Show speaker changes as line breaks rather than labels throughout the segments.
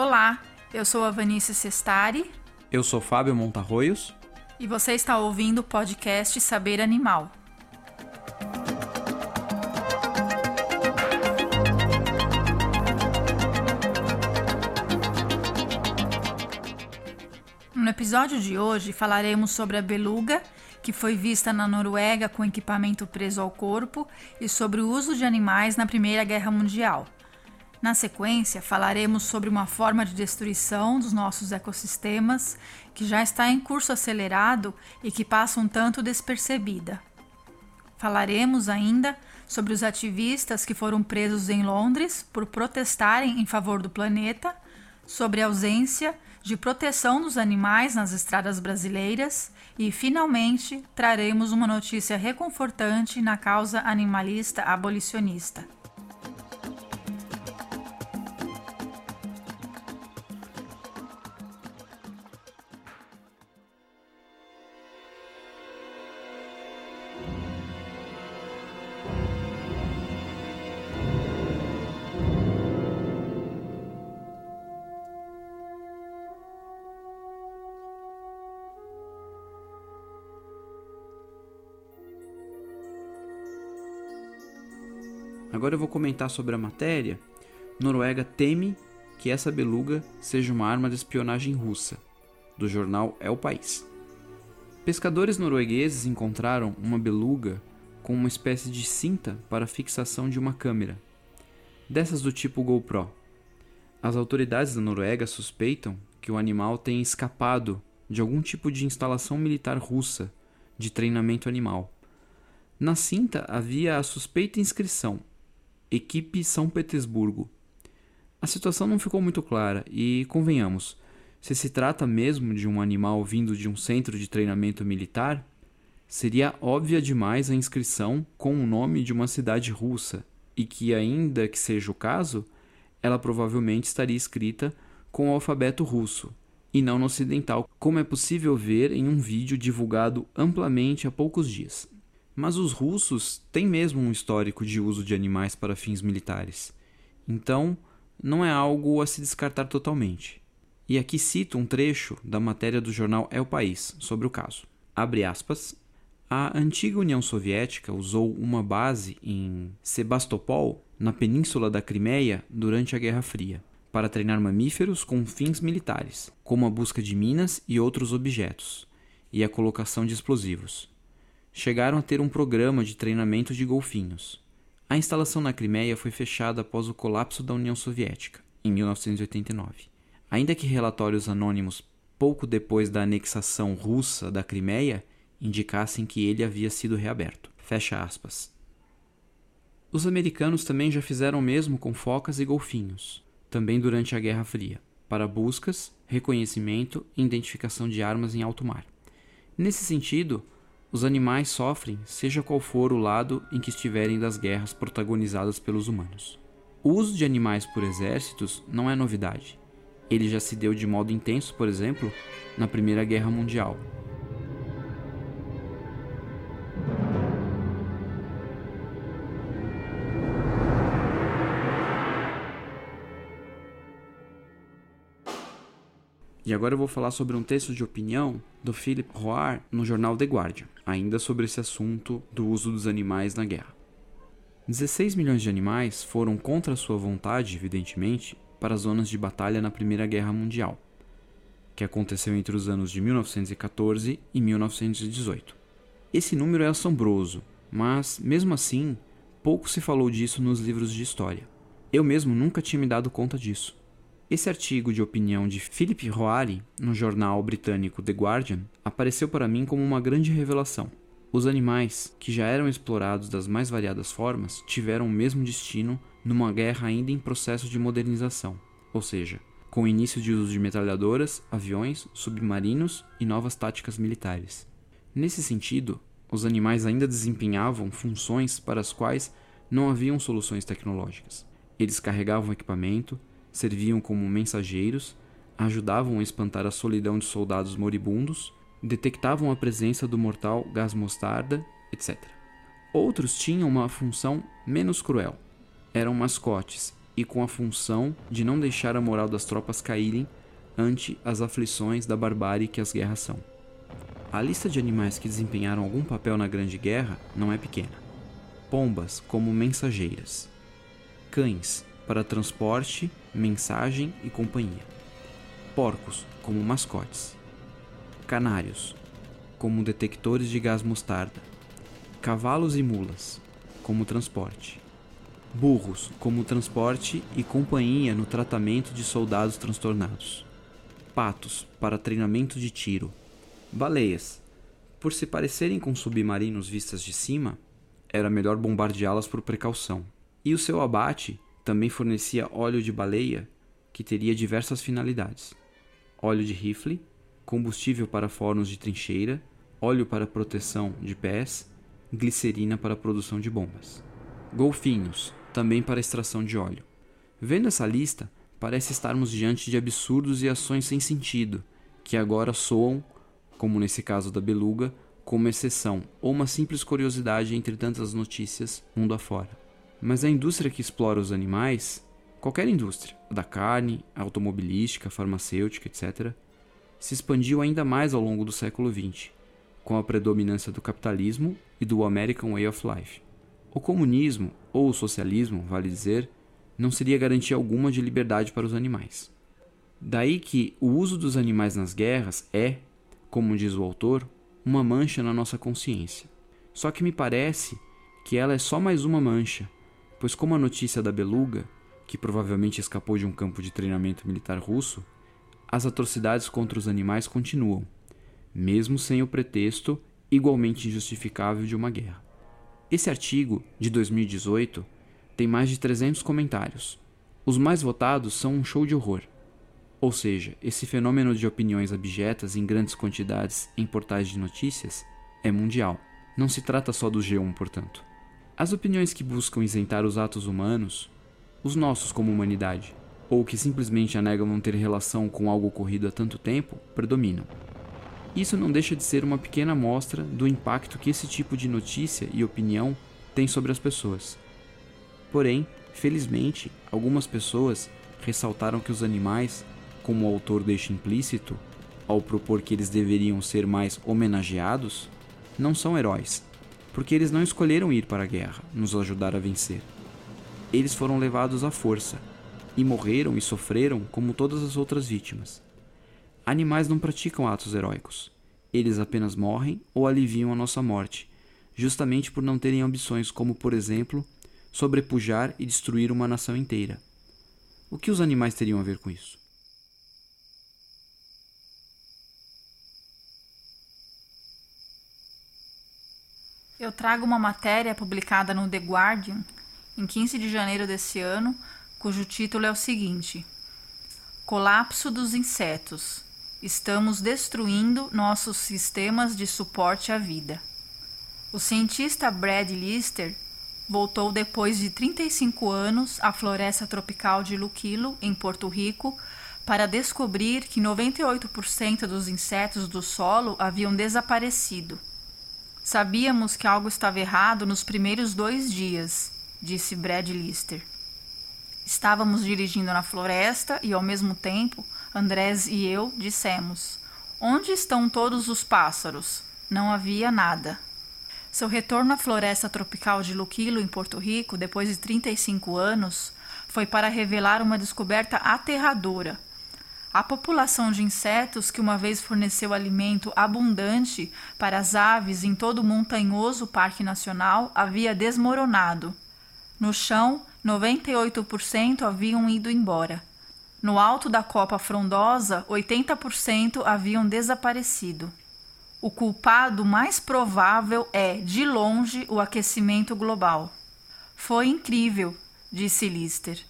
Olá, eu sou a Vanice Sestari
Eu sou Fábio Montarroios.
e você está ouvindo o podcast Saber Animal. No episódio de hoje falaremos sobre a beluga, que foi vista na Noruega com equipamento preso ao corpo, e sobre o uso de animais na Primeira Guerra Mundial. Na sequência, falaremos sobre uma forma de destruição dos nossos ecossistemas que já está em curso acelerado e que passa um tanto despercebida. Falaremos ainda sobre os ativistas que foram presos em Londres por protestarem em favor do planeta, sobre a ausência de proteção dos animais nas estradas brasileiras e, finalmente, traremos uma notícia reconfortante na causa animalista abolicionista.
Agora eu vou comentar sobre a matéria. Noruega teme que essa beluga seja uma arma de espionagem russa, do jornal É o País. Pescadores noruegueses encontraram uma beluga com uma espécie de cinta para fixação de uma câmera, dessas do tipo GoPro. As autoridades da Noruega suspeitam que o animal tenha escapado de algum tipo de instalação militar russa de treinamento animal. Na cinta havia a suspeita inscrição: Equipe São Petersburgo. A situação não ficou muito clara e, convenhamos, se se trata mesmo de um animal vindo de um centro de treinamento militar, seria óbvia demais a inscrição com o nome de uma cidade russa e que, ainda que seja o caso, ela provavelmente estaria escrita com o alfabeto russo e não no ocidental, como é possível ver em um vídeo divulgado amplamente há poucos dias. Mas os russos têm mesmo um histórico de uso de animais para fins militares. Então, não é algo a se descartar totalmente. E aqui cito um trecho da matéria do jornal É o País sobre o caso. Abre aspas. A antiga União Soviética usou uma base em Sebastopol, na península da Crimeia, durante a Guerra Fria, para treinar mamíferos com fins militares, como a busca de minas e outros objetos, e a colocação de explosivos chegaram a ter um programa de treinamento de golfinhos. A instalação na Crimeia foi fechada após o colapso da União Soviética, em 1989. Ainda que relatórios anônimos pouco depois da anexação russa da Crimeia indicassem que ele havia sido reaberto. Fecha aspas. Os americanos também já fizeram o mesmo com focas e golfinhos, também durante a Guerra Fria, para buscas, reconhecimento e identificação de armas em alto mar. Nesse sentido, os animais sofrem, seja qual for o lado em que estiverem das guerras protagonizadas pelos humanos. O uso de animais por exércitos não é novidade. Ele já se deu de modo intenso, por exemplo, na Primeira Guerra Mundial. E agora eu vou falar sobre um texto de opinião do Philip Roar no jornal The Guardian, ainda sobre esse assunto do uso dos animais na guerra. 16 milhões de animais foram contra sua vontade, evidentemente, para as zonas de batalha na Primeira Guerra Mundial, que aconteceu entre os anos de 1914 e 1918. Esse número é assombroso, mas, mesmo assim, pouco se falou disso nos livros de história. Eu mesmo nunca tinha me dado conta disso. Esse artigo de opinião de Philip Roari, no jornal britânico The Guardian, apareceu para mim como uma grande revelação. Os animais, que já eram explorados das mais variadas formas, tiveram o mesmo destino numa guerra ainda em processo de modernização, ou seja, com o início de uso de metralhadoras, aviões, submarinos e novas táticas militares. Nesse sentido, os animais ainda desempenhavam funções para as quais não haviam soluções tecnológicas. Eles carregavam equipamento, serviam como mensageiros, ajudavam a espantar a solidão de soldados moribundos, detectavam a presença do mortal gás mostarda, etc. Outros tinham uma função menos cruel. Eram mascotes e com a função de não deixar a moral das tropas caírem ante as aflições da barbárie que as guerras são. A lista de animais que desempenharam algum papel na Grande Guerra não é pequena. Pombas como mensageiras, cães para transporte, mensagem e companhia, porcos como mascotes, canários como detectores de gás mostarda, cavalos e mulas como transporte, burros como transporte e companhia no tratamento de soldados transtornados, patos para treinamento de tiro, baleias, por se parecerem com submarinos vistas de cima, era melhor bombardeá-las por precaução. E o seu abate também fornecia óleo de baleia, que teria diversas finalidades: óleo de rifle, combustível para fornos de trincheira, óleo para proteção de pés, glicerina para produção de bombas. Golfinhos, também para extração de óleo. Vendo essa lista, parece estarmos diante de absurdos e ações sem sentido, que agora soam, como nesse caso da beluga, como exceção ou uma simples curiosidade entre tantas notícias mundo afora. Mas a indústria que explora os animais, qualquer indústria, da carne, automobilística, farmacêutica, etc., se expandiu ainda mais ao longo do século XX, com a predominância do capitalismo e do American Way of Life. O comunismo, ou o socialismo, vale dizer, não seria garantia alguma de liberdade para os animais. Daí que o uso dos animais nas guerras é, como diz o autor, uma mancha na nossa consciência. Só que me parece que ela é só mais uma mancha, pois, como a notícia da beluga, que provavelmente escapou de um campo de treinamento militar russo, as atrocidades contra os animais continuam, mesmo sem o pretexto igualmente injustificável de uma guerra. Esse artigo, de 2018, tem mais de 300 comentários. Os mais votados são um show de horror. Ou seja, esse fenômeno de opiniões abjetas em grandes quantidades em portais de notícias é mundial. Não se trata só do G1, portanto. As opiniões que buscam isentar os atos humanos, os nossos como humanidade, ou que simplesmente anegam não ter relação com algo ocorrido há tanto tempo, predominam. Isso não deixa de ser uma pequena amostra do impacto que esse tipo de notícia e opinião tem sobre as pessoas. Porém, felizmente, algumas pessoas ressaltaram que os animais, como o autor deixa implícito, ao propor que eles deveriam ser mais homenageados, não são heróis, porque eles não escolheram ir para a guerra, nos ajudar a vencer. Eles foram levados à força e morreram e sofreram como todas as outras vítimas. Animais não praticam atos heróicos. Eles apenas morrem ou aliviam a nossa morte, justamente por não terem ambições como, por exemplo, sobrepujar e destruir uma nação inteira. O que os animais teriam a ver com isso?
Eu trago uma matéria publicada no The Guardian em 15 de janeiro desse ano, cujo título é o seguinte: Colapso dos insetos Estamos destruindo nossos sistemas de suporte à vida. O cientista Brad Lister voltou depois de 35 anos à floresta tropical de Luquilo, em Porto Rico, para descobrir que 98% dos insetos do solo haviam desaparecido. Sabíamos que algo estava errado nos primeiros dois dias, disse Brad Lister. Estávamos dirigindo na floresta e, ao mesmo tempo, Andrés e eu dissemos: Onde estão todos os pássaros? Não havia nada. Seu retorno à floresta tropical de Luquilo, em Porto Rico, depois de 35 anos, foi para revelar uma descoberta aterradora. A população de insetos que uma vez forneceu alimento abundante para as aves em todo o montanhoso Parque Nacional havia desmoronado. No chão, 98% haviam ido embora. No alto da copa frondosa, 80% haviam desaparecido. O culpado mais provável é, de longe, o aquecimento global. Foi incrível, disse Lister.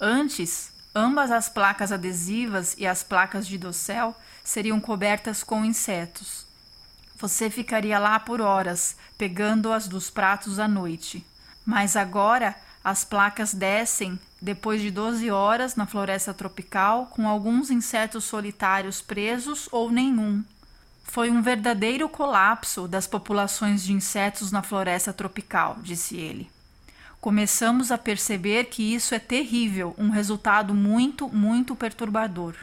Antes, ambas as placas adesivas e as placas de dossel seriam cobertas com insetos. Você ficaria lá por horas, pegando-as dos pratos à noite. Mas agora as placas descem depois de 12 horas na floresta tropical, com alguns insetos solitários presos ou nenhum. Foi um verdadeiro colapso das populações de insetos na floresta tropical, disse ele. Começamos a perceber que isso é terrível, um resultado muito, muito perturbador.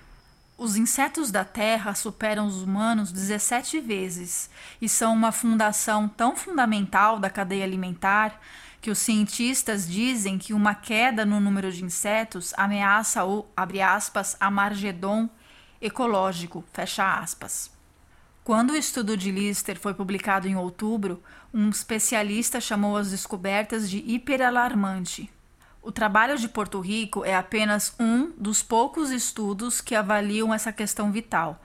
Os insetos da Terra superam os humanos 17 vezes e são uma fundação tão fundamental da cadeia alimentar que os cientistas dizem que uma queda no número de insetos ameaça o, abre aspas, amargedon ecológico, fecha aspas. Quando o estudo de Lister foi publicado em outubro, um especialista chamou as descobertas de hiperalarmante. O trabalho de Porto Rico é apenas um dos poucos estudos que avaliam essa questão vital,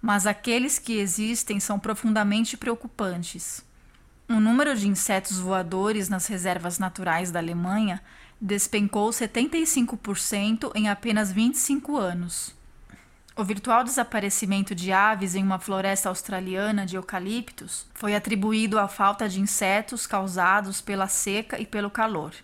mas aqueles que existem são profundamente preocupantes. O número de insetos voadores nas reservas naturais da Alemanha despencou 75% em apenas 25 anos. O virtual desaparecimento de aves em uma floresta australiana de eucaliptos foi atribuído à falta de insetos causados pela seca e pelo calor.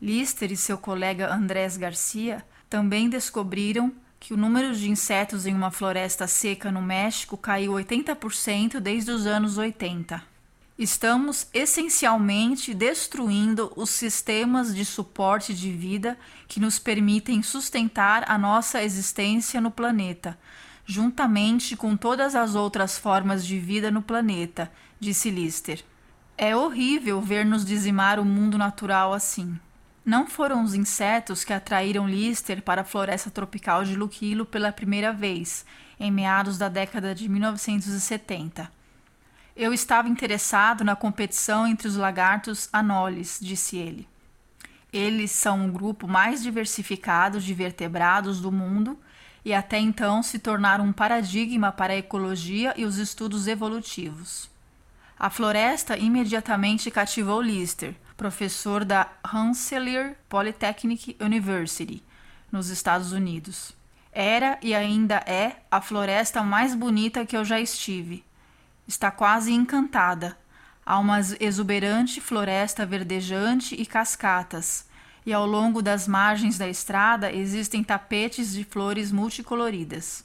Lister e seu colega Andrés Garcia também descobriram que o número de insetos em uma floresta seca no México caiu 80% desde os anos 80. Estamos essencialmente destruindo os sistemas de suporte de vida que nos permitem sustentar a nossa existência no planeta, juntamente com todas as outras formas de vida no planeta, disse Lister. É horrível ver-nos dizimar o mundo natural assim. Não foram os insetos que atraíram Lister para a floresta tropical de Luquilo pela primeira vez, em meados da década de 1970. Eu estava interessado na competição entre os lagartos anoles, disse ele. Eles são o grupo mais diversificado de vertebrados do mundo e até então se tornaram um paradigma para a ecologia e os estudos evolutivos. A floresta imediatamente cativou Lister, professor da Rensselaer Polytechnic University, nos Estados Unidos. Era e ainda é a floresta mais bonita que eu já estive está quase encantada. Há uma exuberante floresta verdejante e cascatas, e ao longo das margens da estrada existem tapetes de flores multicoloridas.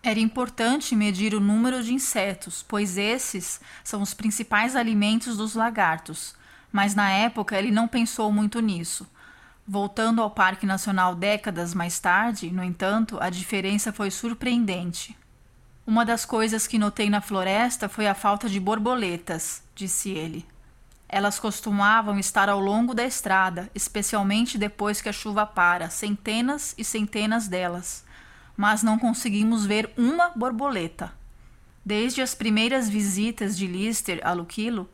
Era importante medir o número de insetos, pois esses são os principais alimentos dos lagartos, mas na época ele não pensou muito nisso. Voltando ao Parque Nacional décadas mais tarde, no entanto, a diferença foi surpreendente. Uma das coisas que notei na floresta foi a falta de borboletas, disse ele. Elas costumavam estar ao longo da estrada, especialmente depois que a chuva para, centenas e centenas delas. Mas não conseguimos ver uma borboleta. Desde as primeiras visitas de Lister a Luquilo,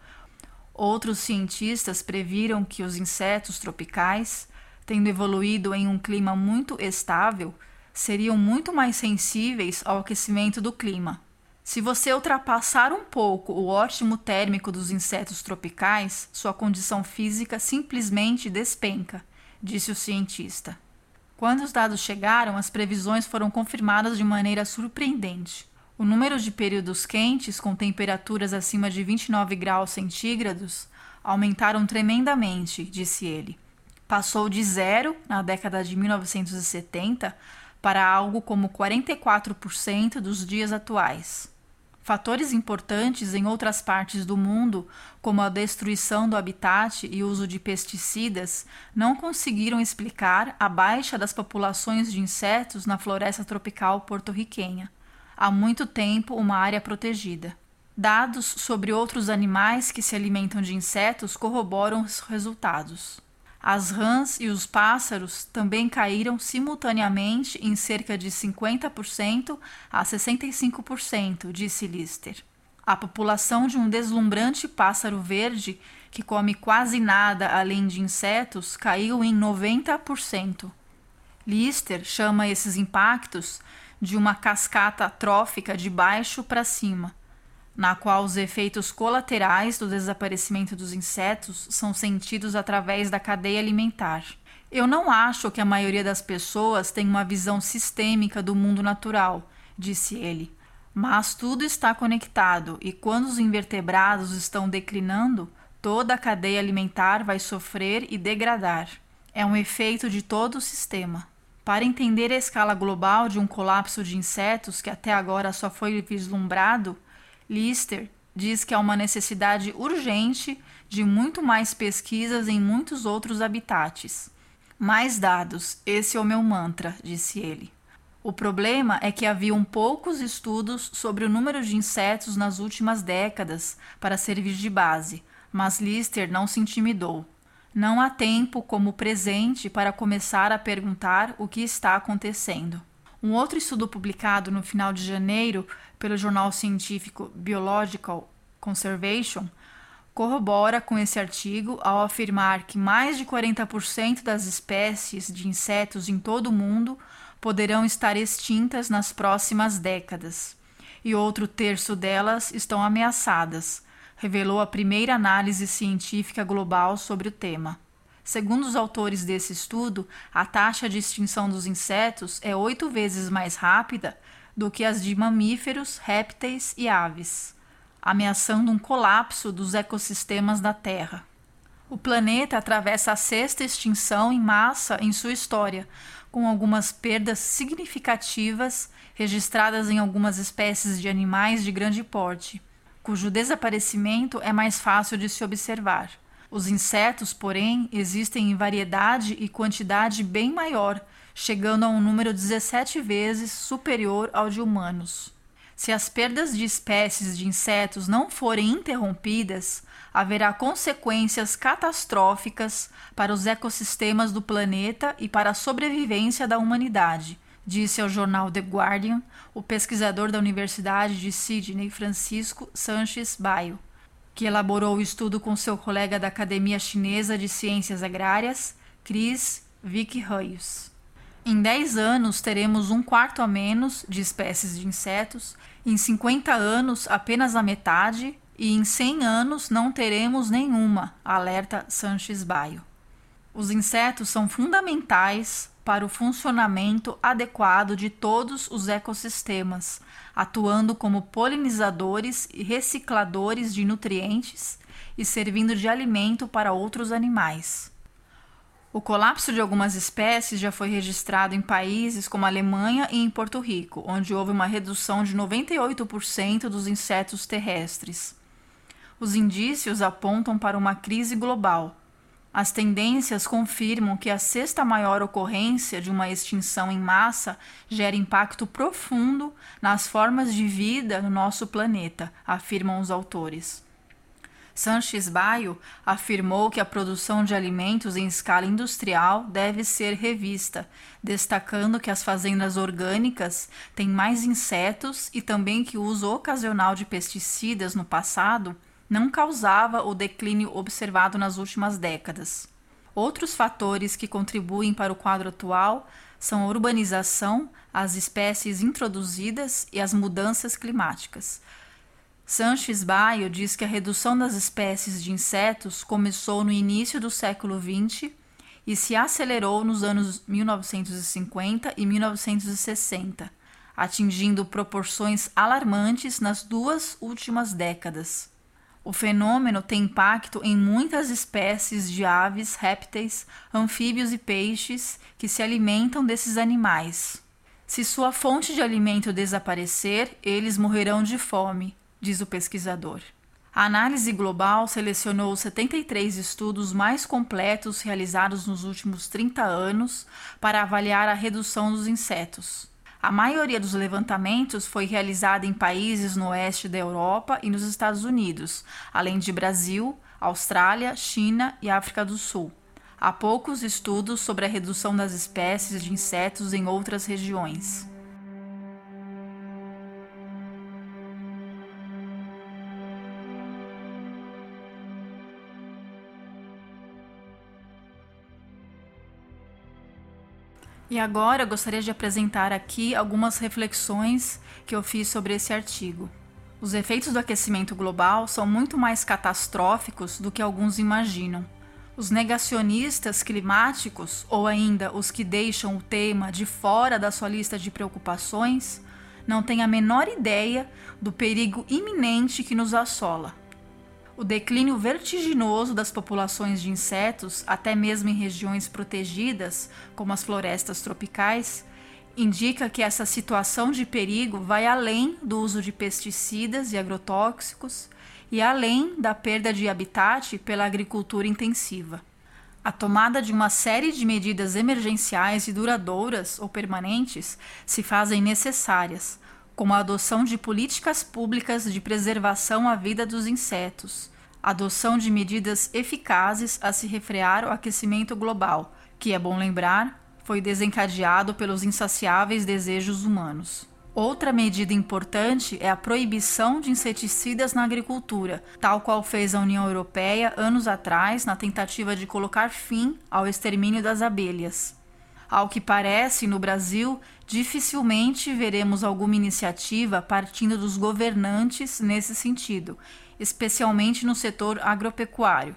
outros cientistas previram que os insetos tropicais, tendo evoluído em um clima muito estável, seriam muito mais sensíveis ao aquecimento do clima. Se você ultrapassar um pouco o ótimo térmico dos insetos tropicais, sua condição física simplesmente despenca, disse o cientista. Quando os dados chegaram, as previsões foram confirmadas de maneira surpreendente. O número de períodos quentes com temperaturas acima de 29 graus centígrados aumentaram tremendamente, disse ele. Passou de zero na década de 1970 para algo como 44% dos dias atuais. Fatores importantes em outras partes do mundo, como a destruição do habitat e uso de pesticidas, não conseguiram explicar a baixa das populações de insetos na floresta tropical porto-riquenha, há muito tempo uma área protegida. Dados sobre outros animais que se alimentam de insetos corroboram os resultados. As rãs e os pássaros também caíram simultaneamente em cerca de 50% a 65%, disse Lister. A população de um deslumbrante pássaro verde, que come quase nada além de insetos, caiu em 90%. Lister chama esses impactos de uma cascata trófica de baixo para cima na qual os efeitos colaterais do desaparecimento dos insetos são sentidos através da cadeia alimentar. Eu não acho que a maioria das pessoas tem uma visão sistêmica do mundo natural, disse ele. Mas tudo está conectado e quando os invertebrados estão declinando, toda a cadeia alimentar vai sofrer e degradar. É um efeito de todo o sistema. Para entender a escala global de um colapso de insetos que até agora só foi vislumbrado, Lister diz que há uma necessidade urgente de muito mais pesquisas em muitos outros habitats. Mais dados, esse é o meu mantra, disse ele. O problema é que haviam poucos estudos sobre o número de insetos nas últimas décadas para servir de base, mas Lister não se intimidou. Não há tempo como presente para começar a perguntar o que está acontecendo. Um outro estudo publicado no final de janeiro pelo jornal científico Biological Conservation corrobora com esse artigo ao afirmar que mais de 40% das espécies de insetos em todo o mundo poderão estar extintas nas próximas décadas, e outro terço delas estão ameaçadas, revelou a primeira análise científica global sobre o tema. Segundo os autores desse estudo, a taxa de extinção dos insetos é oito vezes mais rápida do que as de mamíferos, répteis e aves, ameaçando um colapso dos ecossistemas da Terra. O planeta atravessa a sexta extinção em massa em sua história, com algumas perdas significativas registradas em algumas espécies de animais de grande porte, cujo desaparecimento é mais fácil de se observar. Os insetos, porém, existem em variedade e quantidade bem maior, chegando a um número 17 vezes superior ao de humanos. Se as perdas de espécies de insetos não forem interrompidas, haverá consequências catastróficas para os ecossistemas do planeta e para a sobrevivência da humanidade, disse ao jornal The Guardian o pesquisador da Universidade de Sydney, Francisco Sanches Baio que elaborou o estudo com seu colega da Academia Chinesa de Ciências Agrárias, Chris Vick Reyes. Em 10 anos, teremos um quarto a menos de espécies de insetos, em 50 anos, apenas a metade, e em 100 anos não teremos nenhuma, alerta Sanches Baio. Os insetos são fundamentais para o funcionamento adequado de todos os ecossistemas, atuando como polinizadores e recicladores de nutrientes e servindo de alimento para outros animais. O colapso de algumas espécies já foi registrado em países como a Alemanha e em Porto Rico, onde houve uma redução de 98% dos insetos terrestres. Os indícios apontam para uma crise global as tendências confirmam que a sexta maior ocorrência de uma extinção em massa gera impacto profundo nas formas de vida no nosso planeta, afirmam os autores. Sanches Baio afirmou que a produção de alimentos em escala industrial deve ser revista, destacando que as fazendas orgânicas têm mais insetos e também que o uso ocasional de pesticidas no passado não causava o declínio observado nas últimas décadas. Outros fatores que contribuem para o quadro atual são a urbanização, as espécies introduzidas e as mudanças climáticas. Sanches Baio diz que a redução das espécies de insetos começou no início do século XX e se acelerou nos anos 1950 e 1960, atingindo proporções alarmantes nas duas últimas décadas. O fenômeno tem impacto em muitas espécies de aves, répteis, anfíbios e peixes que se alimentam desses animais. Se sua fonte de alimento desaparecer, eles morrerão de fome, diz o pesquisador. A análise global selecionou 73 estudos mais completos realizados nos últimos 30 anos para avaliar a redução dos insetos. A maioria dos levantamentos foi realizada em países no oeste da Europa e nos Estados Unidos, além de Brasil, Austrália, China e África do Sul. Há poucos estudos sobre a redução das espécies de insetos em outras regiões. E agora gostaria de apresentar aqui algumas reflexões que eu fiz sobre esse artigo. Os efeitos do aquecimento global são muito mais catastróficos do que alguns imaginam. Os negacionistas climáticos, ou ainda os que deixam o tema de fora da sua lista de preocupações, não têm a menor ideia do perigo iminente que nos assola. O declínio vertiginoso das populações de insetos, até mesmo em regiões protegidas, como as florestas tropicais, indica que essa situação de perigo vai além do uso de pesticidas e agrotóxicos e além da perda de habitat pela agricultura intensiva. A tomada de uma série de medidas emergenciais e duradouras ou permanentes se fazem necessárias, como a adoção de políticas públicas de preservação à vida dos insetos, adoção de medidas eficazes a se refrear o aquecimento global, que é bom lembrar, foi desencadeado pelos insaciáveis desejos humanos. Outra medida importante é a proibição de inseticidas na agricultura, tal qual fez a União Europeia anos atrás na tentativa de colocar fim ao extermínio das abelhas. Ao que parece, no Brasil, dificilmente veremos alguma iniciativa partindo dos governantes nesse sentido, especialmente no setor agropecuário.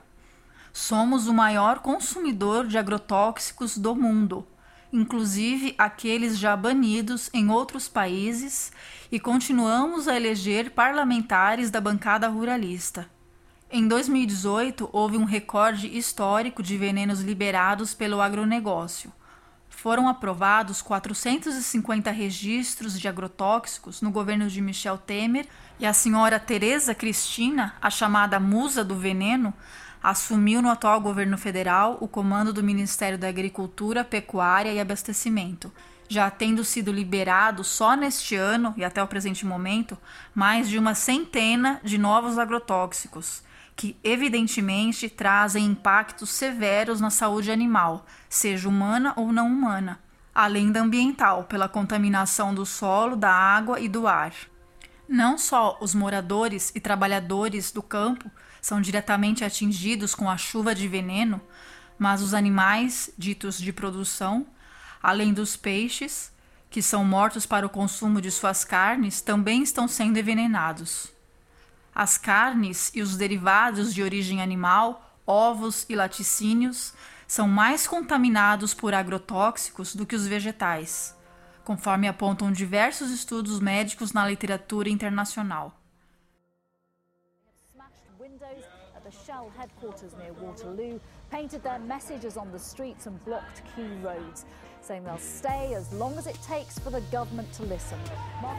Somos o maior consumidor de agrotóxicos do mundo inclusive aqueles já banidos em outros países, e continuamos a eleger parlamentares da bancada ruralista. Em 2018, houve um recorde histórico de venenos liberados pelo agronegócio. Foram aprovados 450 registros de agrotóxicos no governo de Michel Temer e a senhora Tereza Cristina, a chamada musa do veneno, assumiu no atual governo federal o comando do Ministério da Agricultura, Pecuária e Abastecimento, já tendo sido liberado só neste ano e até o presente momento mais de uma centena de novos agrotóxicos, que evidentemente trazem impactos severos na saúde animal, seja humana ou não humana, além da ambiental, pela contaminação do solo, da água e do ar. Não só os moradores e trabalhadores do campo são diretamente atingidos com a chuva de veneno, mas os animais ditos de produção, além dos peixes, que são mortos para o consumo de suas carnes, também estão sendo envenenados. As carnes e os derivados de origem animal, ovos e laticínios, são mais contaminados por agrotóxicos do que os vegetais, conforme apontam diversos estudos médicos na literatura internacional. painted their messages on the streets and blocked key roads, saying they'll stay as long as it takes for the government to listen. Mark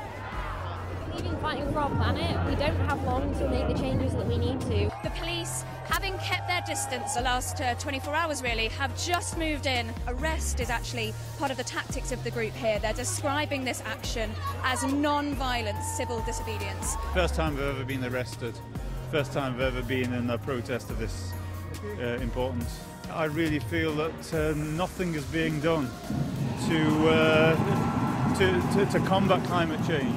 leaving fighting for our planet. We don't have long to make the changes that we need to. The police, having kept their distance the last uh, 24 hours really, have just moved in. Arrest is actually part of the tactics of the group here. They're describing this action as non-violent civil disobedience.
First time I've ever been arrested first time I've ever been in a protest of this uh, importance. I really feel that uh, nothing is being done to, uh, to, to, to, combat climate change.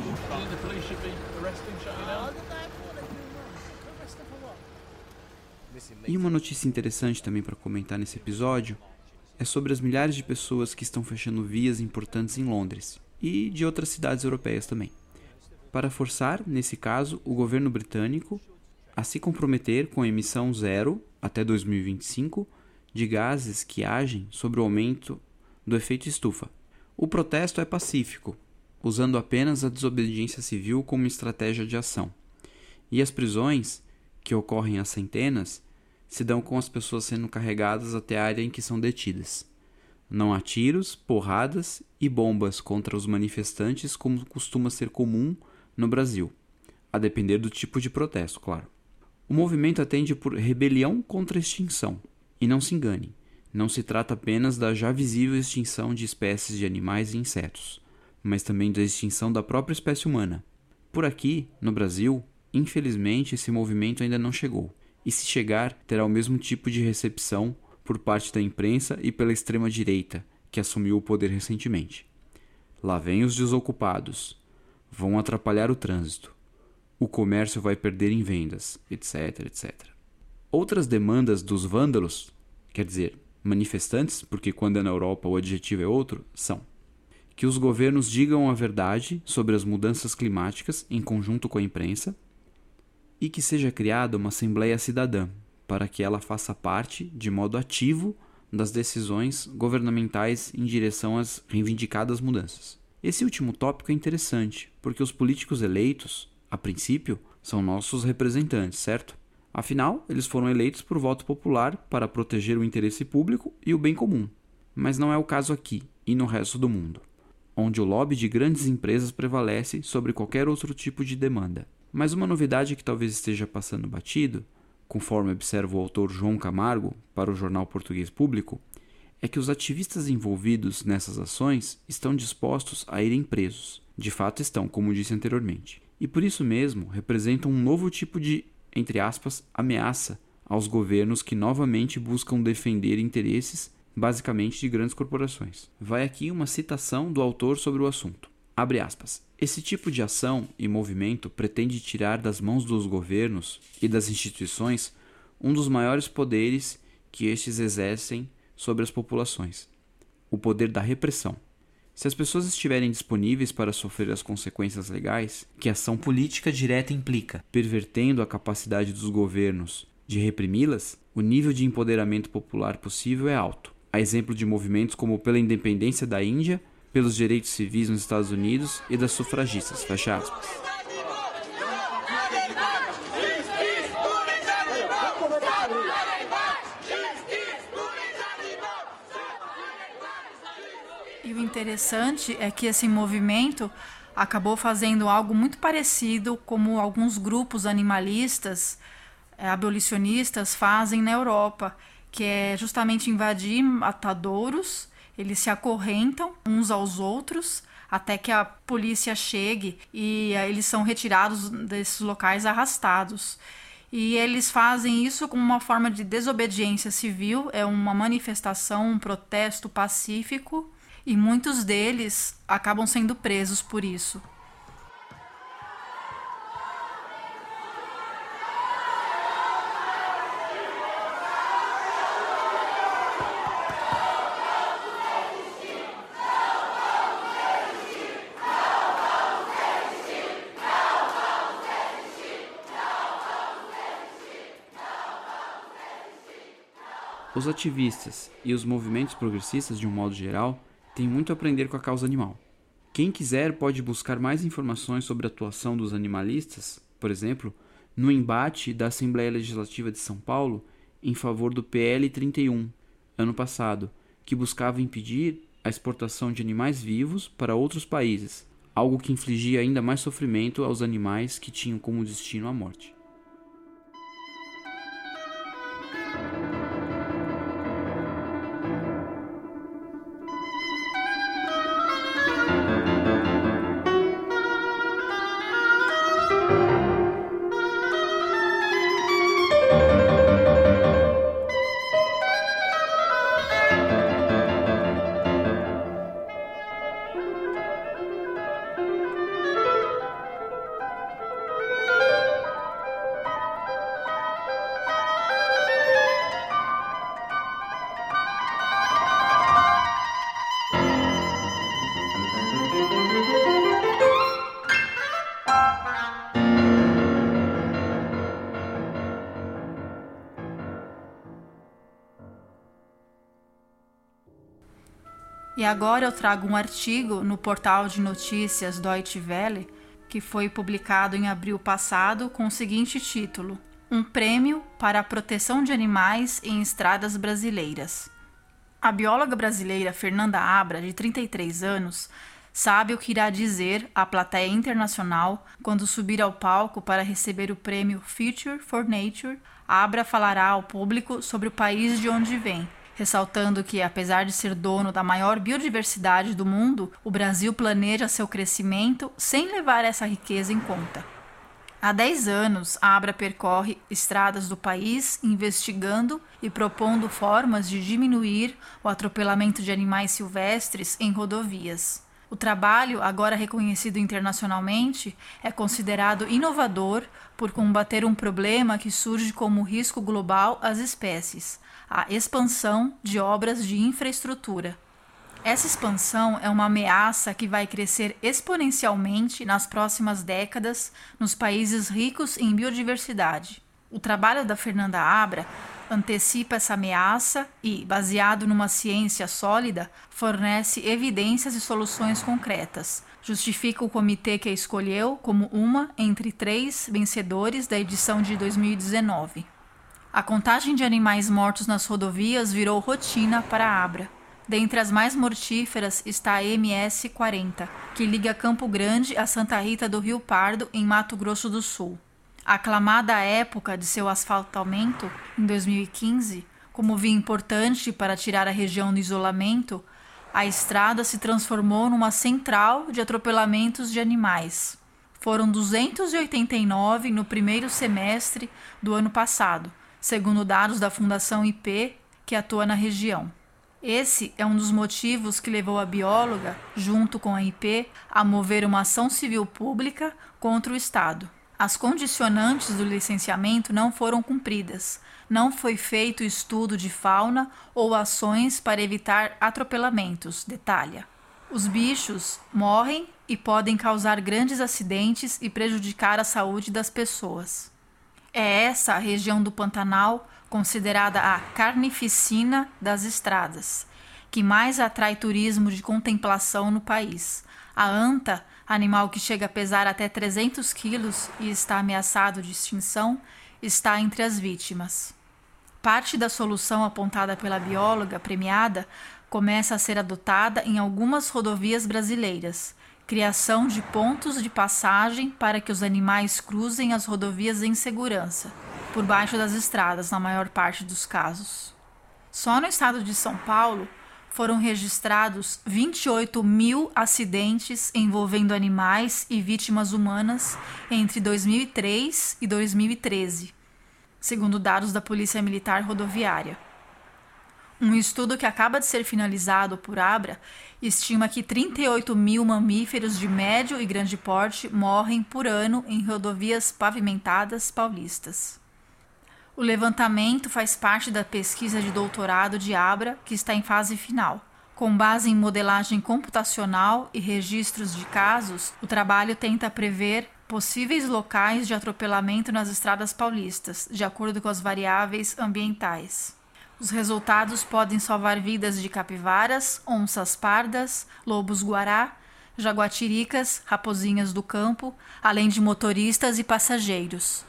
E uma notícia interessante também para comentar nesse episódio é sobre as milhares de pessoas que estão fechando vias importantes em Londres e de outras cidades europeias também. Para forçar, nesse caso, o governo britânico a se comprometer com a emissão zero até 2025 de gases que agem sobre o aumento do efeito estufa. O protesto é pacífico, usando apenas a desobediência civil como estratégia de ação. E as prisões, que ocorrem a centenas, se dão com as pessoas sendo carregadas até a área em que são detidas. Não há tiros, porradas e bombas contra os manifestantes como costuma ser comum no Brasil, a depender do tipo de protesto, claro. O movimento atende por rebelião contra extinção. E não se engane, não se trata apenas da já visível extinção de espécies de animais e insetos, mas também da extinção da própria espécie humana. Por aqui, no Brasil, infelizmente esse movimento ainda não chegou. E se chegar, terá o mesmo tipo de recepção por parte da imprensa e pela extrema-direita, que assumiu o poder recentemente. Lá vem os desocupados. Vão atrapalhar o trânsito o comércio vai perder em vendas, etc, etc. Outras demandas dos vândalos, quer dizer, manifestantes, porque quando é na Europa o adjetivo é outro, são que os governos digam a verdade sobre as mudanças climáticas em conjunto com a imprensa e que seja criada uma Assembleia Cidadã para que ela faça parte, de modo ativo, das decisões governamentais em direção às reivindicadas mudanças. Esse último tópico é interessante, porque os políticos eleitos a princípio, são nossos representantes, certo? Afinal, eles foram eleitos por voto popular para proteger o interesse público e o bem comum. Mas não é o caso aqui e no resto do mundo, onde o lobby de grandes empresas prevalece sobre qualquer outro tipo de demanda. Mas uma novidade que talvez esteja passando batido, conforme observa o autor João Camargo para o jornal Português Público, é que os ativistas envolvidos nessas ações estão dispostos a irem presos. De fato estão, como disse anteriormente. E por isso mesmo representam um novo tipo de, entre aspas, ameaça aos governos que novamente buscam defender interesses, basicamente de grandes corporações. Vai aqui uma citação do autor sobre o assunto. Abre aspas. Esse tipo de ação e movimento pretende tirar das mãos dos governos e das instituições um dos maiores poderes que estes exercem sobre as populações: o poder da repressão. Se as pessoas estiverem disponíveis para sofrer as consequências legais que a ação política direta implica, pervertendo a capacidade dos governos de reprimi-las, o nível de empoderamento popular possível é alto. A exemplo de movimentos como pela independência da Índia, pelos direitos civis nos Estados Unidos e das sufragistas. Fecha aspas.
E o interessante é que esse movimento acabou fazendo algo muito parecido como alguns grupos animalistas é, abolicionistas fazem na Europa, que é justamente invadir matadouros, eles se acorrentam uns aos outros até que a polícia chegue e é, eles são retirados desses locais arrastados. E eles fazem isso como uma forma de desobediência civil, é uma manifestação, um protesto pacífico, e muitos deles acabam sendo presos por isso.
Os ativistas e os movimentos progressistas, de um modo geral, têm muito a aprender com a causa animal. Quem quiser pode buscar mais informações sobre a atuação dos animalistas, por exemplo, no embate da Assembleia Legislativa de São Paulo em favor do PL 31, ano passado, que buscava impedir a exportação de animais vivos para outros países, algo que infligia ainda mais sofrimento aos animais que tinham como destino a morte.
E agora eu trago um artigo no portal de notícias Deutsche Welle, que foi publicado em abril passado com o seguinte título: Um prêmio para a proteção de animais em estradas brasileiras. A bióloga brasileira Fernanda Abra, de 33 anos, sabe o que irá dizer à plateia internacional quando subir ao palco para receber o prêmio Future for Nature. Abra falará ao público sobre o país de onde vem ressaltando que, apesar de ser dono da maior biodiversidade do mundo, o Brasil planeja seu crescimento sem levar essa riqueza em conta. Há 10 anos, a Abra percorre estradas do país investigando e propondo formas de diminuir o atropelamento de animais silvestres em rodovias. O trabalho, agora reconhecido internacionalmente, é considerado inovador por combater um problema que surge como risco global às espécies, a expansão de obras de infraestrutura. Essa expansão é uma ameaça que vai crescer exponencialmente nas próximas décadas nos países ricos em biodiversidade. O trabalho da Fernanda Abra antecipa essa ameaça e, baseado numa ciência sólida, fornece evidências e soluções concretas. Justifica o comitê que a escolheu como uma entre três vencedores da edição de 2019. A contagem de animais mortos nas rodovias virou rotina para a Abra. Dentre as mais mortíferas está a MS 40, que liga Campo Grande a Santa Rita do Rio Pardo, em Mato Grosso do Sul. Aclamada à época de seu asfaltamento, em 2015, como via importante para tirar a região do isolamento, a estrada se transformou numa central de atropelamentos de animais. Foram 289 no primeiro semestre do ano passado, segundo dados da Fundação IP, que atua na região. Esse é um dos motivos que levou a bióloga, junto com a IP, a mover uma ação civil pública contra o Estado. As condicionantes do licenciamento não foram cumpridas. Não foi feito estudo de fauna ou ações para evitar atropelamentos, detalha. Os bichos morrem e podem causar grandes acidentes e prejudicar a saúde das pessoas. É essa a região do Pantanal considerada a carnificina das estradas, que mais atrai turismo de contemplação no país. A anta animal que chega a pesar até 300 quilos e está ameaçado de extinção, está entre as vítimas. Parte da solução apontada pela bióloga premiada começa a ser adotada em algumas rodovias brasileiras. Criação de pontos de passagem para que os animais cruzem as rodovias em segurança, por baixo das estradas, na maior parte dos casos. Só no estado de São Paulo, foram registrados 28 mil acidentes envolvendo animais e vítimas humanas entre 2003 e 2013, segundo dados da Polícia Militar Rodoviária. Um estudo que acaba de ser finalizado por Abra estima que 38 mil mamíferos de médio e grande porte morrem por ano em rodovias pavimentadas paulistas. O levantamento faz parte da pesquisa de doutorado de Abra, que está em fase final. Com base em modelagem computacional e registros de casos, o trabalho tenta prever possíveis locais de atropelamento nas estradas paulistas, de acordo com as variáveis ambientais. Os resultados podem salvar vidas de capivaras, onças pardas, lobos guará, jaguatiricas, raposinhas do campo, além de motoristas e passageiros.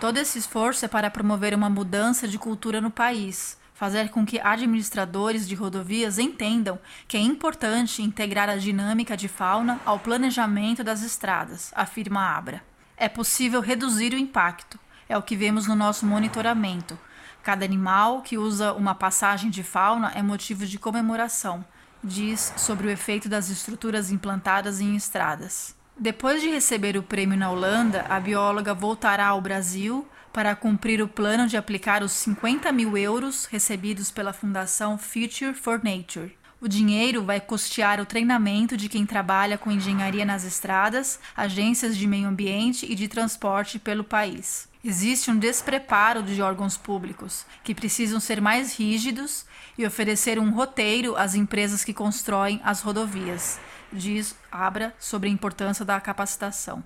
Todo esse esforço é para promover uma mudança de cultura no país, fazer com que administradores de rodovias entendam que é importante integrar a dinâmica de fauna ao planejamento das estradas, afirma Abra. É possível reduzir o impacto, é o que vemos no nosso monitoramento. Cada animal que usa uma passagem de fauna é motivo de comemoração, diz sobre o efeito das estruturas implantadas em estradas. Depois de receber o prêmio na Holanda, a bióloga voltará ao Brasil para cumprir o plano de aplicar os 50 mil euros recebidos pela Fundação Future for Nature. O dinheiro vai custear o treinamento de quem trabalha com engenharia nas estradas, agências de meio ambiente e de transporte pelo país. Existe um despreparo de órgãos públicos, que precisam ser mais rígidos e oferecer um roteiro às empresas que constroem as rodovias, diz Abra sobre a importância da capacitação.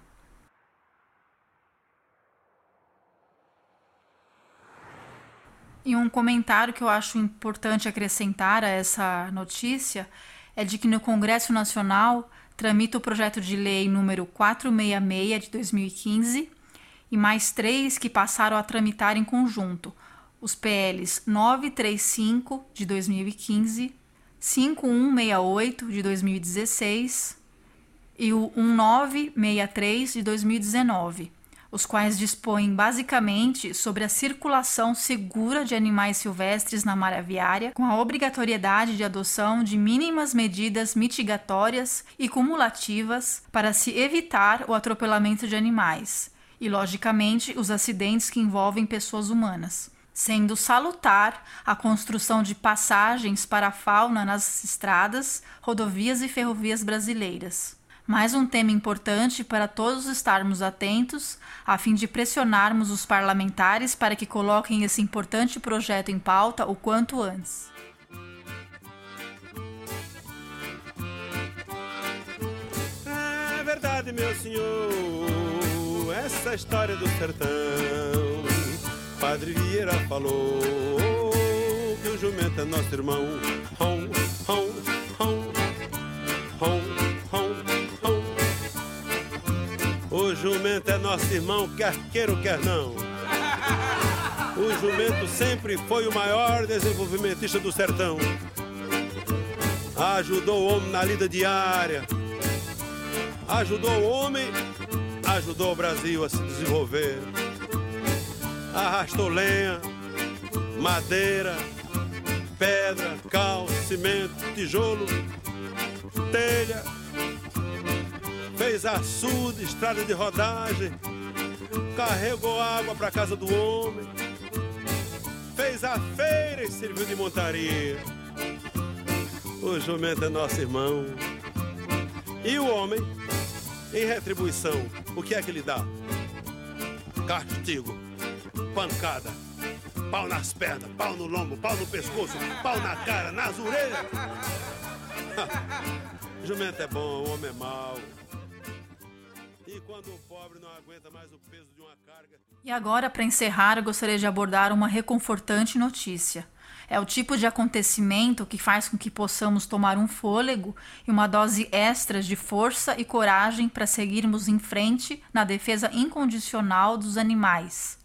E um comentário que eu acho importante acrescentar a essa notícia é de que no Congresso Nacional tramita o projeto de lei número 466 de 2015 e mais três que passaram a tramitar em conjunto: os PLs 935 de 2015, 5168 de 2016 e o 1963 de 2019, os quais dispõem basicamente sobre a circulação segura de animais silvestres na malha viária, com a obrigatoriedade de adoção de mínimas medidas mitigatórias e cumulativas para se evitar o atropelamento de animais e, logicamente, os acidentes que envolvem pessoas humanas sendo salutar a construção de passagens para a fauna nas estradas, rodovias e ferrovias brasileiras. Mais um tema importante para todos estarmos atentos, a fim de pressionarmos os parlamentares para que coloquem esse importante projeto em pauta o quanto antes.
É verdade, meu senhor, essa história do sertão Padre Vieira falou que o jumento é nosso irmão. Hom, hom, hom, hom, hom, hom. O jumento é nosso irmão, quer queira ou quer não. O jumento sempre foi o maior desenvolvimentista do sertão. ajudou o homem na lida diária, ajudou o homem, ajudou o Brasil a se desenvolver. Arrastou lenha, madeira, pedra, cal, cimento, tijolo, telha, fez açude, estrada de rodagem, carregou água para casa do homem, fez a feira e serviu de montaria. O jumento é nosso irmão. E o homem, em retribuição, o que é que lhe dá? Castigo, pancada, pau nas pernas, pau no lombo, pau no pescoço, pau na cara, nas orelhas. Jumento é bom, homem é mau. E quando o pobre não aguenta mais o peso de uma carga.
E agora, para encerrar, eu gostaria de abordar uma reconfortante notícia. É o tipo de acontecimento que faz com que possamos tomar um fôlego e uma dose extra de força e coragem para seguirmos em frente na defesa incondicional dos animais.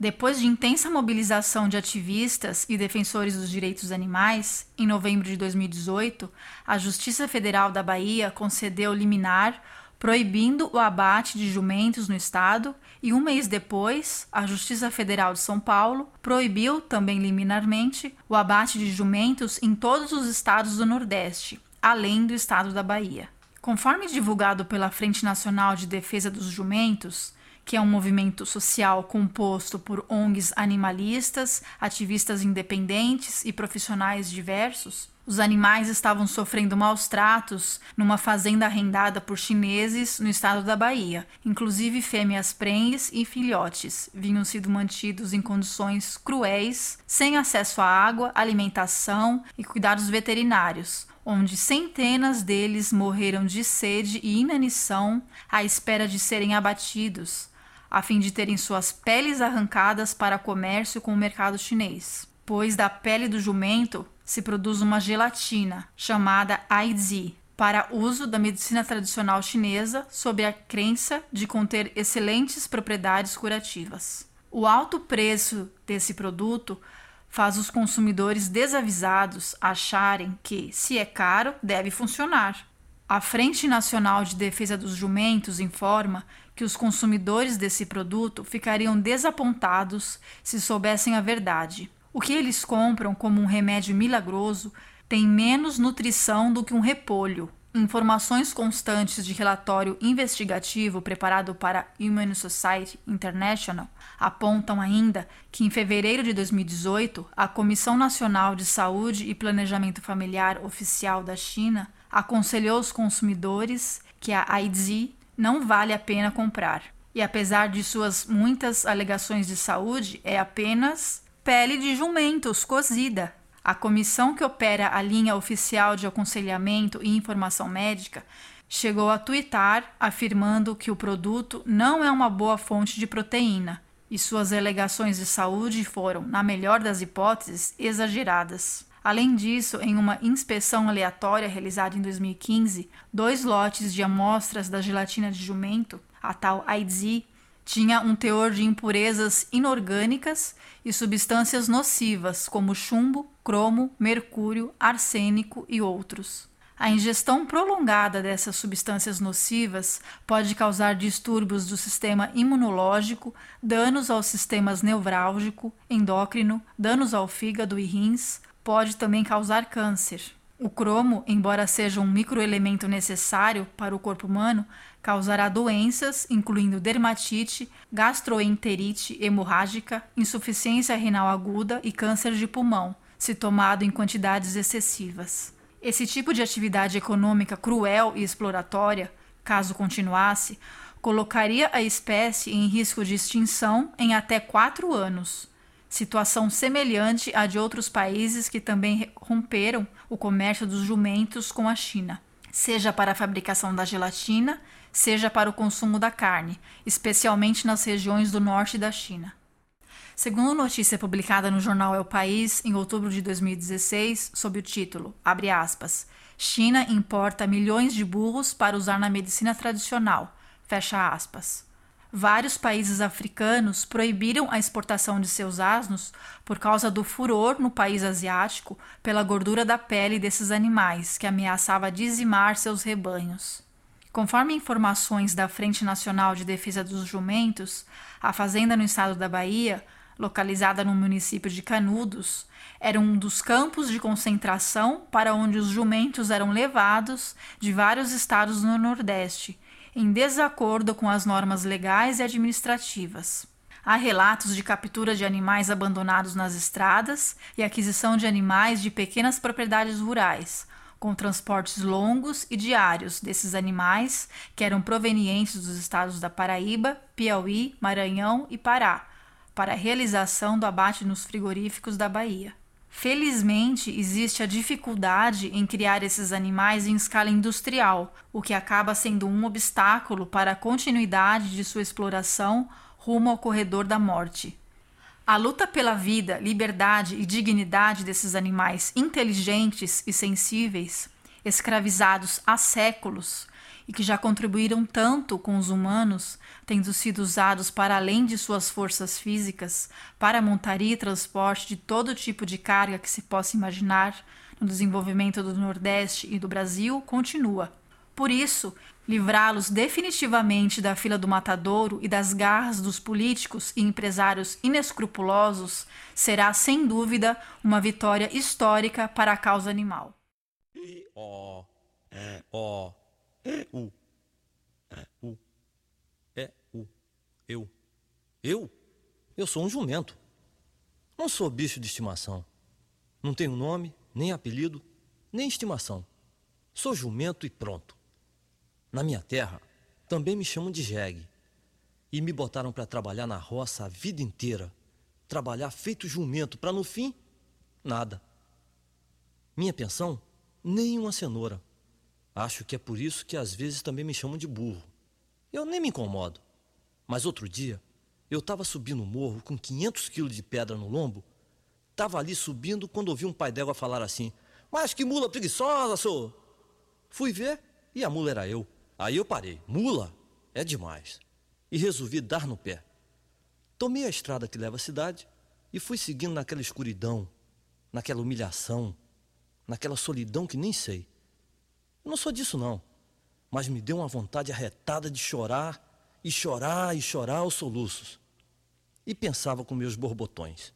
Depois de intensa mobilização de ativistas e defensores dos direitos animais, em novembro de 2018, a Justiça Federal da Bahia concedeu liminar proibindo o abate de jumentos no estado, e um mês depois, a Justiça Federal de São Paulo proibiu, também liminarmente, o abate de jumentos em todos os estados do Nordeste, além do estado da Bahia. Conforme divulgado pela Frente Nacional de Defesa dos Jumentos, que é um movimento social composto por ONGs animalistas, ativistas independentes e profissionais diversos, os animais estavam sofrendo maus tratos numa fazenda arrendada por chineses no estado da Bahia. Inclusive fêmeas prenhes e filhotes vinham sido mantidos em condições cruéis, sem acesso à água, alimentação e cuidados veterinários, onde centenas deles morreram de sede e inanição à espera de serem abatidos, a fim de terem suas peles arrancadas para comércio com o mercado chinês. Pois da pele do jumento se produz uma gelatina chamada Aizi para uso da medicina tradicional chinesa sob a crença de conter excelentes propriedades curativas. O alto preço desse produto faz os consumidores desavisados acharem que, se é caro, deve funcionar. A Frente Nacional de Defesa dos Jumentos informa que os consumidores desse produto ficariam desapontados se soubessem a verdade. O que eles compram como um remédio milagroso tem menos nutrição do que um repolho. Informações constantes de relatório investigativo preparado para Human Society International apontam ainda que em fevereiro de 2018, a Comissão Nacional de Saúde e Planejamento Familiar Oficial da China aconselhou os consumidores que a AIDS não vale a pena comprar. E apesar de suas muitas alegações de saúde, é apenas Pele de jumentos cozida. A comissão que opera a linha oficial de aconselhamento e informação médica chegou a twittar afirmando que o produto não é uma boa fonte de proteína e suas alegações de saúde foram, na melhor das hipóteses, exageradas. Além disso, em uma inspeção aleatória realizada em 2015, dois lotes de amostras da gelatina de jumento, a tal AIDSI, tinha um teor de impurezas inorgânicas e substâncias nocivas, como chumbo, cromo, mercúrio, arsênico e outros. A ingestão prolongada dessas substâncias nocivas pode causar distúrbios do sistema imunológico, danos aos sistemas nevrálgico, endócrino, danos ao fígado e rins, pode também causar câncer. O cromo, embora seja um microelemento necessário para o corpo humano, causará doenças, incluindo dermatite, gastroenterite hemorrágica, insuficiência renal aguda e câncer de pulmão, se tomado em quantidades excessivas. Esse tipo de atividade econômica cruel e exploratória, caso continuasse, colocaria a espécie em risco de extinção em até quatro anos situação semelhante à de outros países que também romperam o comércio dos jumentos com a China, seja para a fabricação da gelatina, seja para o consumo da carne, especialmente nas regiões do norte da China. Segundo notícia publicada no jornal El País em outubro de 2016, sob o título, aspas, China importa milhões de burros para usar na medicina tradicional, fecha aspas. Vários países africanos proibiram a exportação de seus asnos por causa do furor no país asiático pela gordura da pele desses animais, que ameaçava dizimar seus rebanhos. Conforme informações da Frente Nacional de Defesa dos Jumentos, a fazenda no estado da Bahia, localizada no município de Canudos, era um dos campos de concentração para onde os jumentos eram levados de vários estados no Nordeste em desacordo com as normas legais e administrativas. Há relatos de captura de animais abandonados nas estradas e aquisição de animais de pequenas propriedades rurais, com transportes longos e diários desses animais que eram provenientes dos estados da Paraíba, Piauí, Maranhão e Pará, para a realização do abate nos frigoríficos da Bahia. Felizmente, existe a dificuldade em criar esses animais em escala industrial, o que acaba sendo um obstáculo para a continuidade de sua exploração rumo ao corredor da morte. A luta pela vida, liberdade e dignidade desses animais inteligentes e sensíveis, escravizados há séculos, e que já contribuíram tanto com os humanos, tendo sido usados para além de suas forças físicas, para montaria e transporte de todo tipo de carga que se possa imaginar no desenvolvimento do Nordeste e do Brasil, continua. Por isso, livrá-los definitivamente da fila do matadouro e das garras dos políticos e empresários inescrupulosos será, sem dúvida, uma vitória histórica para a causa animal.
Ó, ó, é o. É o. É o. Eu. Eu? Eu sou um jumento. Não sou bicho de estimação. Não tenho nome, nem apelido, nem estimação. Sou jumento e pronto. Na minha terra, também me chamam de jegue. E me botaram para trabalhar na roça a vida inteira. Trabalhar feito jumento, para no fim, nada. Minha pensão, nem uma cenoura. Acho que é por isso que às vezes também me chamam de burro. Eu nem me incomodo. Mas outro dia, eu estava subindo o morro com 500 quilos de pedra no lombo. Estava ali subindo quando ouvi um pai d'égua falar assim: Mas que mula preguiçosa, sou! Fui ver e a mula era eu. Aí eu parei: Mula? É demais. E resolvi dar no pé. Tomei a estrada que leva à cidade e fui seguindo naquela escuridão, naquela humilhação, naquela solidão que nem sei. Eu não sou disso, não. Mas me deu uma vontade arretada de chorar, e chorar, e chorar aos soluços. E pensava com meus borbotões.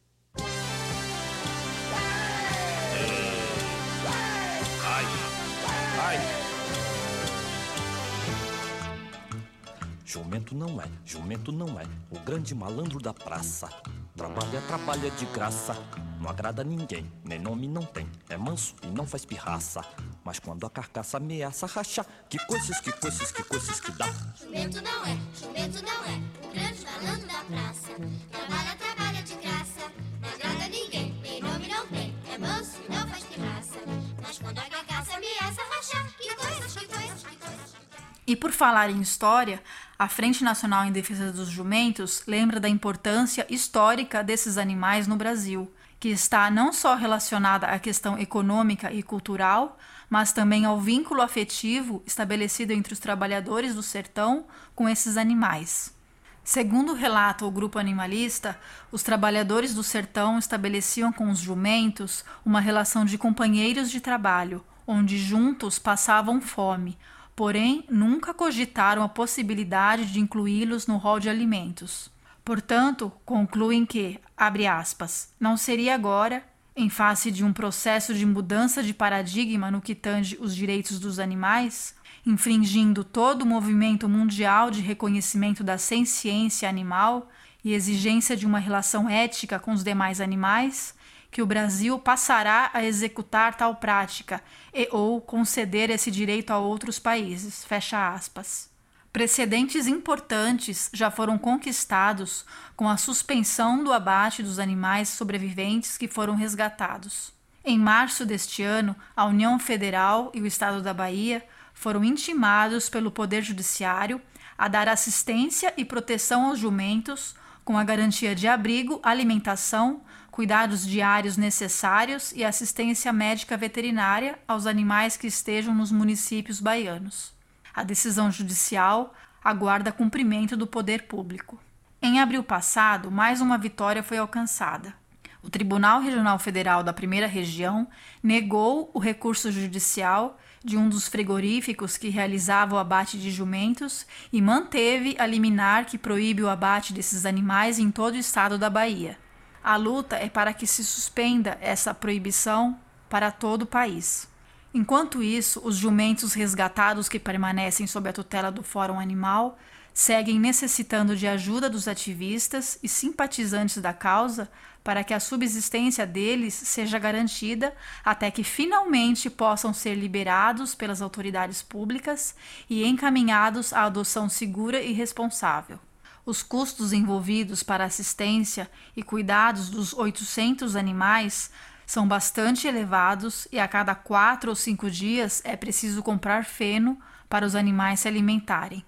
Jumento não é, jumento não é, o grande malandro da praça. Trabalha, trabalha de graça, não agrada ninguém, nem nome não tem. É manso e não faz pirraça. Mas quando a carcaça ameaça rachar, que coisas, que coisas, que coisas que dá.
Jumento não é, jumento não é, o grande malandro da praça. Trabalha, trabalha de graça, não agrada ninguém, nem nome não tem. É manso e não faz pirraça. Mas quando a carcaça ameaça rachar, que coisas, que coisas, que coisas.
E por falar em história, a Frente Nacional em Defesa dos Jumentos lembra da importância histórica desses animais no Brasil, que está não só relacionada à questão econômica e cultural, mas também ao vínculo afetivo estabelecido entre os trabalhadores do sertão com esses animais. Segundo relata o grupo animalista, os trabalhadores do sertão estabeleciam com os jumentos uma relação de companheiros de trabalho, onde juntos passavam fome, porém nunca cogitaram a possibilidade de incluí-los no rol de alimentos. Portanto, concluem que, abre aspas, não seria agora, em face de um processo de mudança de paradigma no que tange os direitos dos animais, infringindo todo o movimento mundial de reconhecimento da senciência animal e exigência de uma relação ética com os demais animais, que o Brasil passará a executar tal prática e ou conceder esse direito a outros países. Fecha aspas. Precedentes importantes já foram conquistados com a suspensão do abate dos animais sobreviventes que foram resgatados. Em março deste ano, a União Federal e o Estado da Bahia foram intimados pelo Poder Judiciário a dar assistência e proteção aos jumentos com a garantia de abrigo, alimentação, cuidados diários necessários e assistência médica veterinária aos animais que estejam nos municípios baianos. A decisão judicial aguarda cumprimento do poder público. Em abril passado, mais uma vitória foi alcançada. O Tribunal Regional Federal da Primeira Região negou o recurso judicial de um dos frigoríficos que realizava o abate de jumentos e manteve a liminar que proíbe o abate desses animais em todo o estado da Bahia. A luta é para que se suspenda essa proibição para todo o país. Enquanto isso, os jumentos resgatados que permanecem sob a tutela do Fórum Animal seguem necessitando de ajuda dos ativistas e simpatizantes da causa para que a subsistência deles seja garantida até que finalmente possam ser liberados pelas autoridades públicas e encaminhados à adoção segura e responsável. Os custos envolvidos para assistência e cuidados dos 800 animais são bastante elevados e a cada quatro ou cinco dias é preciso comprar feno para os animais se alimentarem.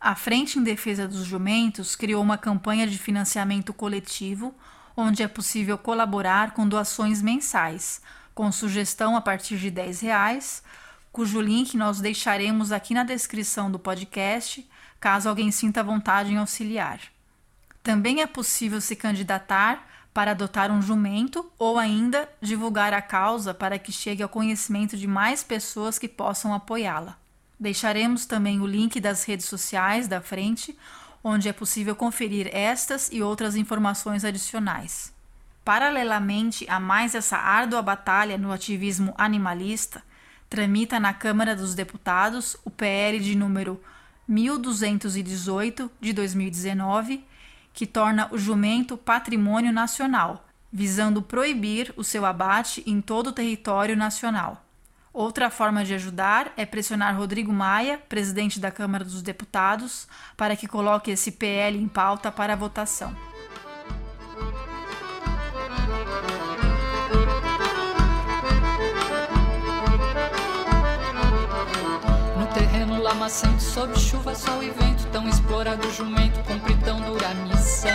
A Frente em Defesa dos Jumentos criou uma campanha de financiamento coletivo onde é possível colaborar com doações mensais, com sugestão a partir de R$ reais, cujo link nós deixaremos aqui na descrição do podcast, caso alguém sinta vontade em auxiliar. Também é possível se candidatar para adotar um jumento ou ainda divulgar a causa para que chegue ao conhecimento de mais pessoas que possam apoiá-la. Deixaremos também o link das redes sociais da frente, onde é possível conferir estas e outras informações adicionais. Paralelamente a mais essa árdua batalha no ativismo animalista, tramita na Câmara dos Deputados o PL de número 1218 de 2019 que torna o jumento patrimônio nacional, visando proibir o seu abate em todo o território nacional. Outra forma de ajudar é pressionar Rodrigo Maia, presidente da Câmara dos Deputados, para que coloque esse PL em pauta para votação.
Lamacento, sob chuva, sol e vento, tão explorado jumento cumpre tão dura missão.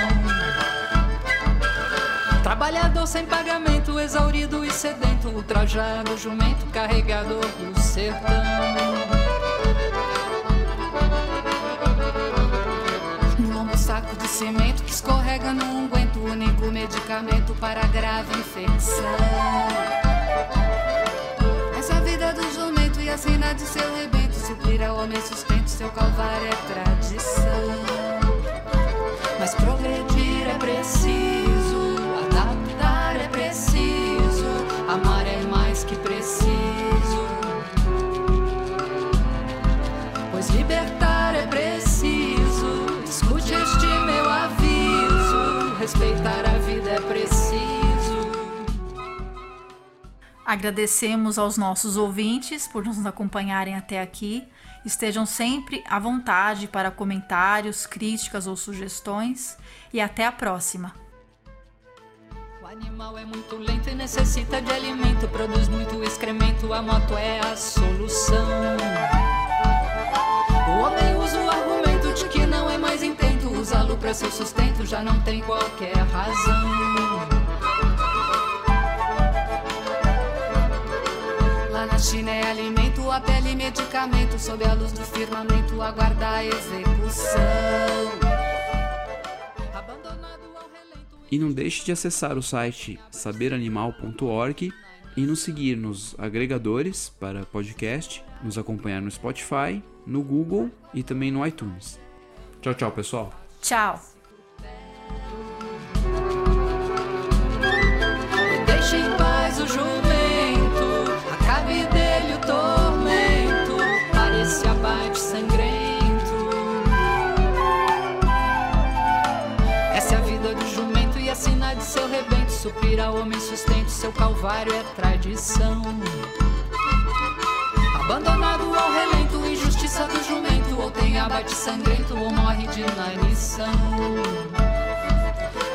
Trabalhador sem pagamento, exaurido e sedento, ultrajado jumento carregador do sertão. Lombo saco de cimento que escorrega no unguento, único medicamento para grave infecção. A de seu rebento, suprir ao homem sustento, seu calvário é tradição. Mas progredir é preciso,
Agradecemos aos nossos ouvintes por nos acompanharem até aqui. Estejam sempre à vontade para comentários, críticas ou sugestões. E até a próxima!
O animal é muito lento e necessita de alimento, produz muito excremento, a moto é a solução. O homem usa o argumento de que não é mais intento usá-lo para seu sustento, já não tem qualquer razão. É alimento, a pele medicamento, sob a luz do firmamento, aguarda a execução.
E não deixe de acessar o site saberanimal.org e nos seguir nos agregadores para podcast, nos acompanhar no Spotify, no Google e também no iTunes. Tchau, tchau, pessoal.
Tchau!
Ao homem sustento, seu calvário é tradição. Abandonado ao relento, injustiça do jumento, ou tem abate sangrento, ou morre de inanição.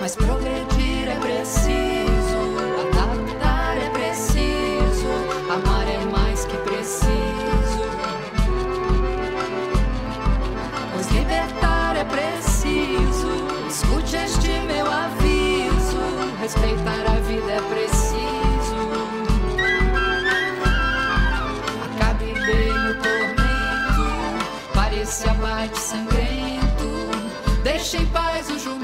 Mas progredir é preciso, adaptar é preciso, amar é mais que preciso. Pois libertar é preciso, escute este meu aviso, respeitar Deixa em paz o jumento